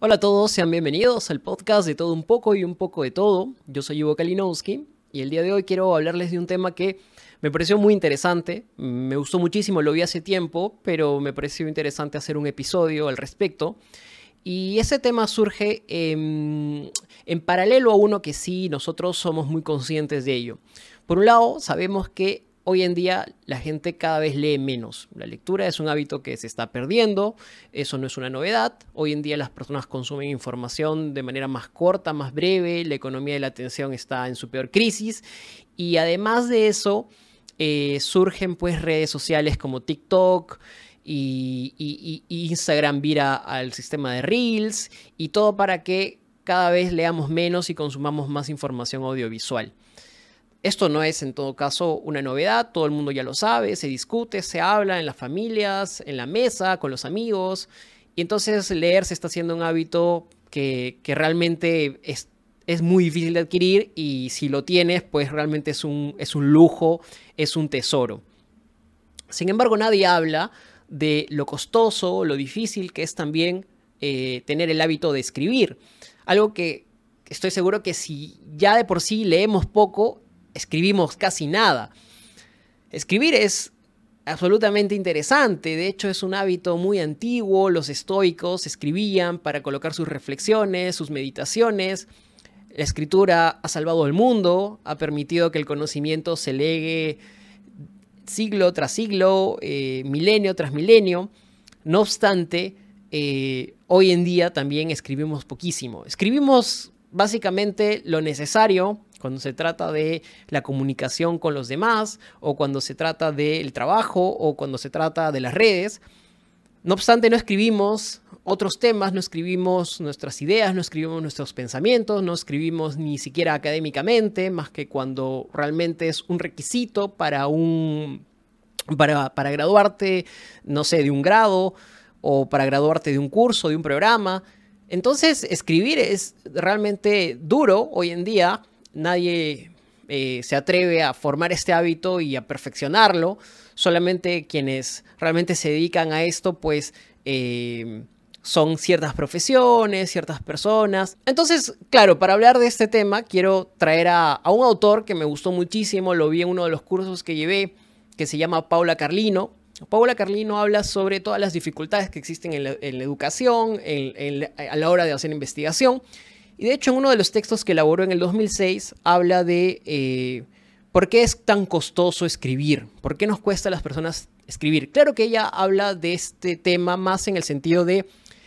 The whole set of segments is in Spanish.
Hola a todos, sean bienvenidos al podcast de todo un poco y un poco de todo. Yo soy Ivo Kalinowski y el día de hoy quiero hablarles de un tema que me pareció muy interesante, me gustó muchísimo, lo vi hace tiempo, pero me pareció interesante hacer un episodio al respecto. Y ese tema surge en, en paralelo a uno que sí nosotros somos muy conscientes de ello. Por un lado, sabemos que hoy en día la gente cada vez lee menos. La lectura es un hábito que se está perdiendo, eso no es una novedad. Hoy en día las personas consumen información de manera más corta, más breve, la economía de la atención está en su peor crisis y además de eso eh, surgen pues redes sociales como TikTok. Y, y Instagram vira al sistema de Reels y todo para que cada vez leamos menos y consumamos más información audiovisual. Esto no es en todo caso una novedad, todo el mundo ya lo sabe, se discute, se habla en las familias, en la mesa, con los amigos, y entonces leer se está haciendo un hábito que, realmente es, es, muy difícil de adquirir y si lo tienes, pues realmente es un, es un lujo, es un tesoro. Sin embargo, nadie habla de lo costoso, lo difícil que es también eh, tener el hábito de escribir. Algo que estoy seguro que si ya de por sí leemos poco, escribimos casi nada. Escribir es absolutamente interesante, de hecho es un hábito muy antiguo, los estoicos escribían para colocar sus reflexiones, sus meditaciones, la escritura ha salvado el mundo, ha permitido que el conocimiento se legue siglo tras siglo, eh, milenio tras milenio, no obstante, eh, hoy en día también escribimos poquísimo, escribimos básicamente lo necesario cuando se trata de la comunicación con los demás o cuando se trata del trabajo o cuando se trata de las redes. No obstante, no escribimos otros temas, no escribimos nuestras ideas, no escribimos nuestros pensamientos, no escribimos ni siquiera académicamente, más que cuando realmente es un requisito para un para, para graduarte, no sé, de un grado o para graduarte de un curso, de un programa. Entonces, escribir es realmente duro hoy en día nadie eh, se atreve a formar este hábito y a perfeccionarlo. Solamente quienes realmente se dedican a esto, pues eh, son ciertas profesiones, ciertas personas. Entonces, claro, para hablar de este tema, quiero traer a, un autor que me gustó muchísimo, lo vi en uno de los cursos que llevé, que se llama Paula Carlino. Paula Carlino habla sobre todas las dificultades que existen en la, educación, a la hora de hacer investigación. Y de hecho, en uno de los textos que elaboró en el 2006, habla de eh, por qué es tan costoso escribir, por qué nos cuesta a las personas escribir. Claro que ella habla de este tema más en el sentido de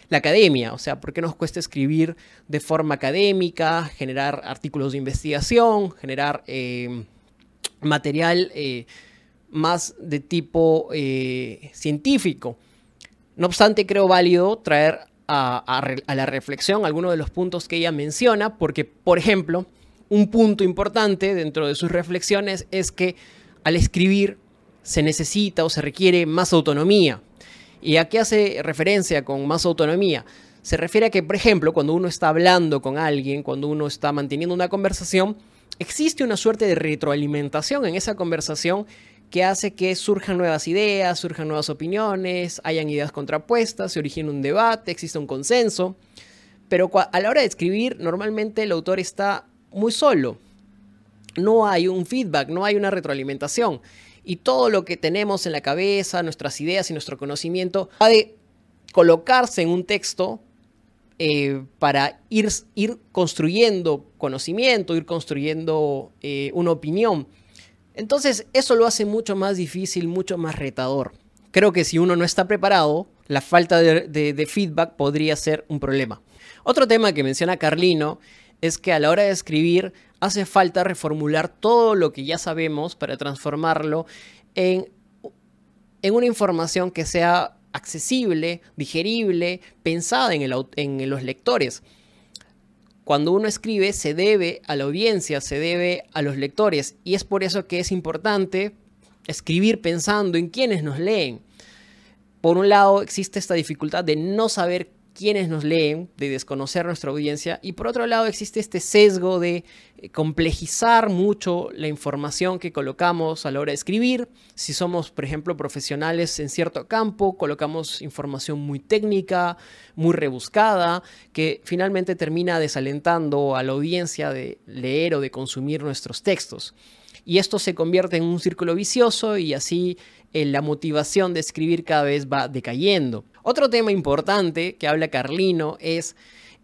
la academia, o sea, por qué nos cuesta escribir de forma académica, generar artículos de investigación, generar eh, material eh, más de tipo científico. No obstante, creo válido traer a, la reflexión algunos de los puntos que ella menciona, porque, por ejemplo, un punto importante dentro de sus reflexiones es que al escribir se necesita o se requiere más autonomía. ¿Y a qué hace referencia con más autonomía? Se refiere a que, por ejemplo, cuando uno está hablando con alguien, cuando uno está manteniendo una conversación, existe una suerte de retroalimentación en esa conversación que hace que surjan nuevas ideas, surjan nuevas opiniones, hayan ideas contrapuestas, se origine un debate, existe un consenso. Pero a la hora de escribir, normalmente el autor está muy solo. No hay un feedback, no hay una retroalimentación. Y todo lo que tenemos en la cabeza, nuestras ideas y nuestro conocimiento, ha de colocarse en un texto eh, para ir, ir, construyendo conocimiento, ir construyendo eh, una opinión. Entonces eso lo hace mucho más difícil, mucho más retador. Creo que si uno no está preparado, la falta de, feedback podría ser un problema. Otro tema que menciona Carlino es que a la hora de escribir hace falta reformular todo lo que ya sabemos para transformarlo en, una información que sea accesible, digerible, pensada en, en los lectores cuando uno escribe se debe a la audiencia, se debe a los lectores y es por eso que es importante escribir pensando en quienes nos leen. Por un lado existe esta dificultad de no saber quienes nos leen, de desconocer nuestra audiencia, y por otro lado existe este sesgo de eh, complejizar mucho la información que colocamos a la hora de escribir. Si somos, por ejemplo, profesionales en cierto campo, colocamos información muy técnica, muy rebuscada, que finalmente termina desalentando a la audiencia de leer o de consumir nuestros textos. Y esto se convierte en un círculo vicioso y así eh, la motivación de escribir cada vez va decayendo. Otro tema importante que habla Carlino es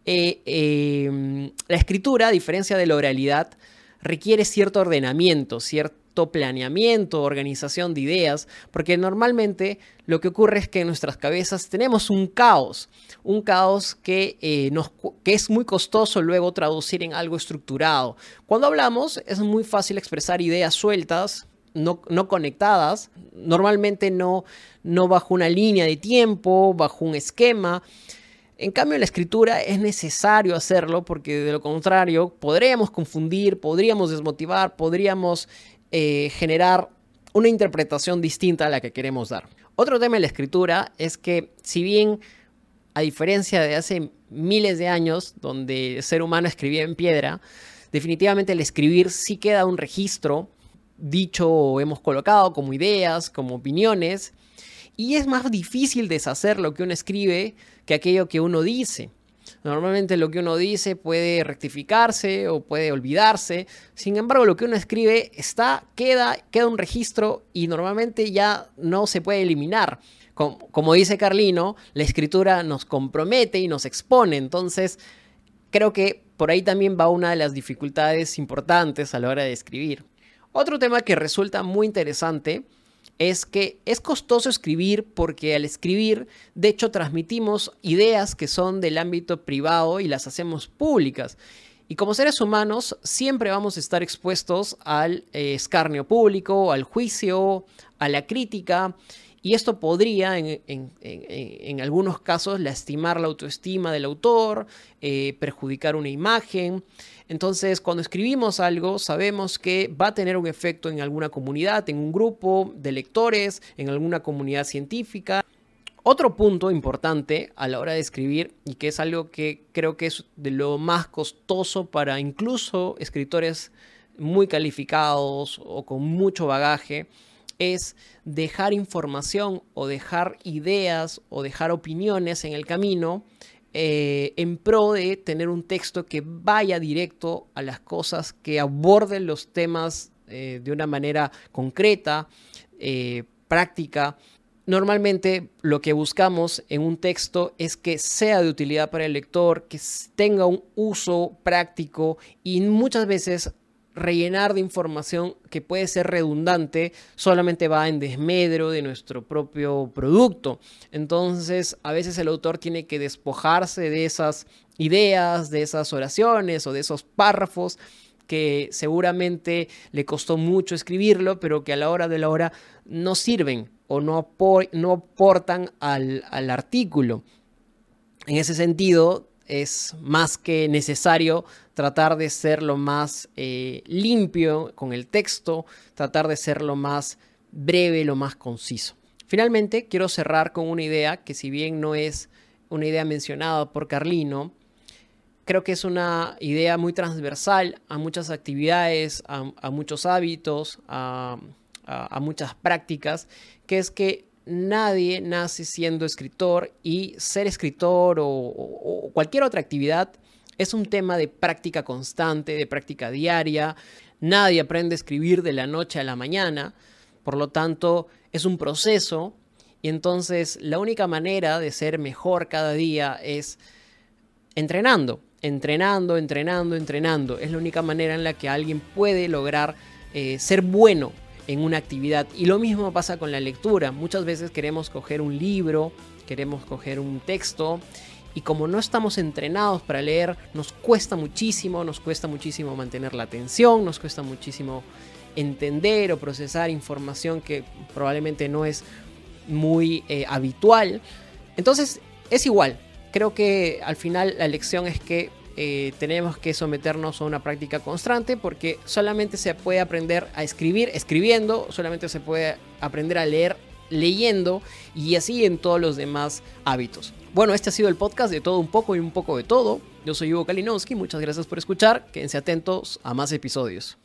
eh, em, la escritura, a diferencia de la oralidad, requiere cierto ordenamiento, cierto planeamiento, organización de ideas, porque normalmente lo que ocurre es que en nuestras cabezas tenemos un caos, un caos que, eh, nos, que es muy costoso luego traducir en algo estructurado. Cuando hablamos es muy fácil expresar ideas sueltas, no, no, conectadas, normalmente no, no bajo una línea de tiempo, bajo un esquema. En cambio, en la escritura es necesario hacerlo porque de lo contrario podríamos confundir, podríamos desmotivar, podríamos eh, generar una interpretación distinta a la que queremos dar. Otro tema en la escritura es que si bien a diferencia de hace miles de años donde el ser humano escribía en piedra, definitivamente el escribir sí queda un registro dicho o hemos colocado como ideas, como opiniones, y es más difícil deshacer lo que uno escribe que aquello que uno dice. Normalmente lo que uno dice puede rectificarse o puede olvidarse. Sin embargo, lo que uno escribe está, queda, queda un registro y normalmente ya no se puede eliminar. Como, como dice Carlino, la escritura nos compromete y nos expone. Entonces, creo que por ahí también va una de las dificultades importantes a la hora de escribir. Otro tema que resulta muy interesante es que es costoso escribir porque al escribir, de hecho, transmitimos ideas que son del ámbito privado y las hacemos públicas. Y como seres humanos siempre vamos a estar expuestos al eh, escarnio público, al juicio, a la crítica. Y esto podría, en, algunos casos, lastimar la autoestima del autor, eh, perjudicar una imagen. Entonces, cuando escribimos algo, sabemos que va a tener un efecto en alguna comunidad, en un grupo de lectores, en alguna comunidad científica. Otro punto importante a la hora de escribir y que es algo que creo que es de lo más costoso para incluso escritores muy calificados o con mucho bagaje es dejar información o dejar ideas o dejar opiniones en el camino eh, en pro de tener un texto que vaya directo a las cosas, que aborde los temas eh, de una manera concreta, eh, práctica. Normalmente lo que buscamos en un texto es que sea de utilidad para el lector, que tenga un uso práctico y muchas veces rellenar de información que puede ser redundante solamente va en desmedro de nuestro propio producto. Entonces, a veces el autor tiene que despojarse de esas ideas, de esas oraciones o de esos párrafos que seguramente le costó mucho escribirlo, pero que a la hora de la hora no sirven o no, no aportan al, al artículo. En ese sentido, es más que necesario tratar de ser lo más eh, limpio con el texto, tratar de ser lo más breve, lo más conciso. Finalmente, quiero cerrar con una idea que si bien no es una idea mencionada por Carlino, creo que es una idea muy transversal a muchas actividades, a, muchos hábitos, a, muchas prácticas, que es que nadie nace siendo escritor y ser escritor o, cualquier otra actividad es un tema de práctica constante, de práctica diaria. Nadie aprende a escribir de la noche a la mañana, por lo tanto es un proceso y entonces la única manera de ser mejor cada día es entrenando, entrenando, entrenando, entrenando. Es la única manera en la que alguien puede lograr eh, ser bueno en una actividad. Y lo mismo pasa con la lectura. Muchas veces queremos coger un libro, queremos coger un texto y como no estamos entrenados para leer, nos cuesta muchísimo, nos cuesta muchísimo mantener la atención, nos cuesta muchísimo entender o procesar información que probablemente no es muy eh, habitual. Entonces es igual, creo que al final la lección es que eh, tenemos que someternos a una práctica constante porque solamente se puede aprender a escribir escribiendo, solamente se puede aprender a leer leyendo y así en todos los demás hábitos. Bueno, este ha sido el podcast de todo un poco y un poco de todo. Yo soy Hugo Kalinowski, muchas gracias por escuchar, quédense atentos a más episodios.